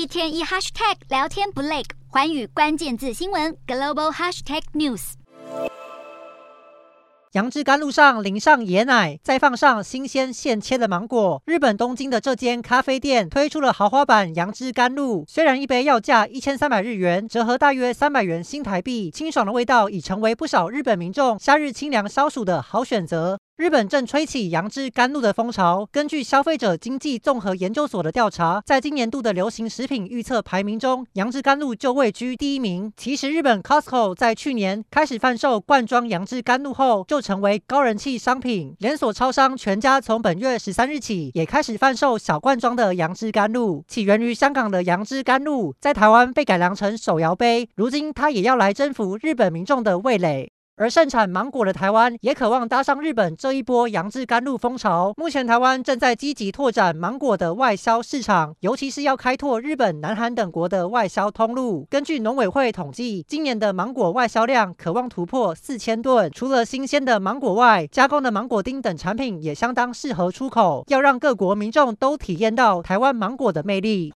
一天一 hashtag 聊天不累，寰宇关键字新闻 global hashtag news。杨枝甘露上淋上椰奶，再放上新鲜现切的芒果。日本东京的这间咖啡店推出了豪华版杨枝甘露，虽然一杯要价一千三百日元，折合大约三百元新台币，清爽的味道已成为不少日本民众夏日清凉消暑的好选择。日本正吹起杨枝甘露的风潮。根据消费者经济综合研究所的调查，在今年度的流行食品预测排名中，杨枝甘露就位居第一名。其实，日本 Costco 在去年开始贩售罐装杨枝甘露后，就成为高人气商品。连锁超商全家从本月十三日起，也开始贩售小罐装的杨枝甘露。起源于香港的杨枝甘露，在台湾被改良成手摇杯，如今它也要来征服日本民众的味蕾。而盛产芒果的台湾也渴望搭上日本这一波杨枝甘露风潮。目前，台湾正在积极拓展芒果的外销市场，尤其是要开拓日本、南韩等国的外销通路。根据农委会统计，今年的芒果外销量可望突破四千吨。除了新鲜的芒果外，加工的芒果丁等产品也相当适合出口。要让各国民众都体验到台湾芒果的魅力。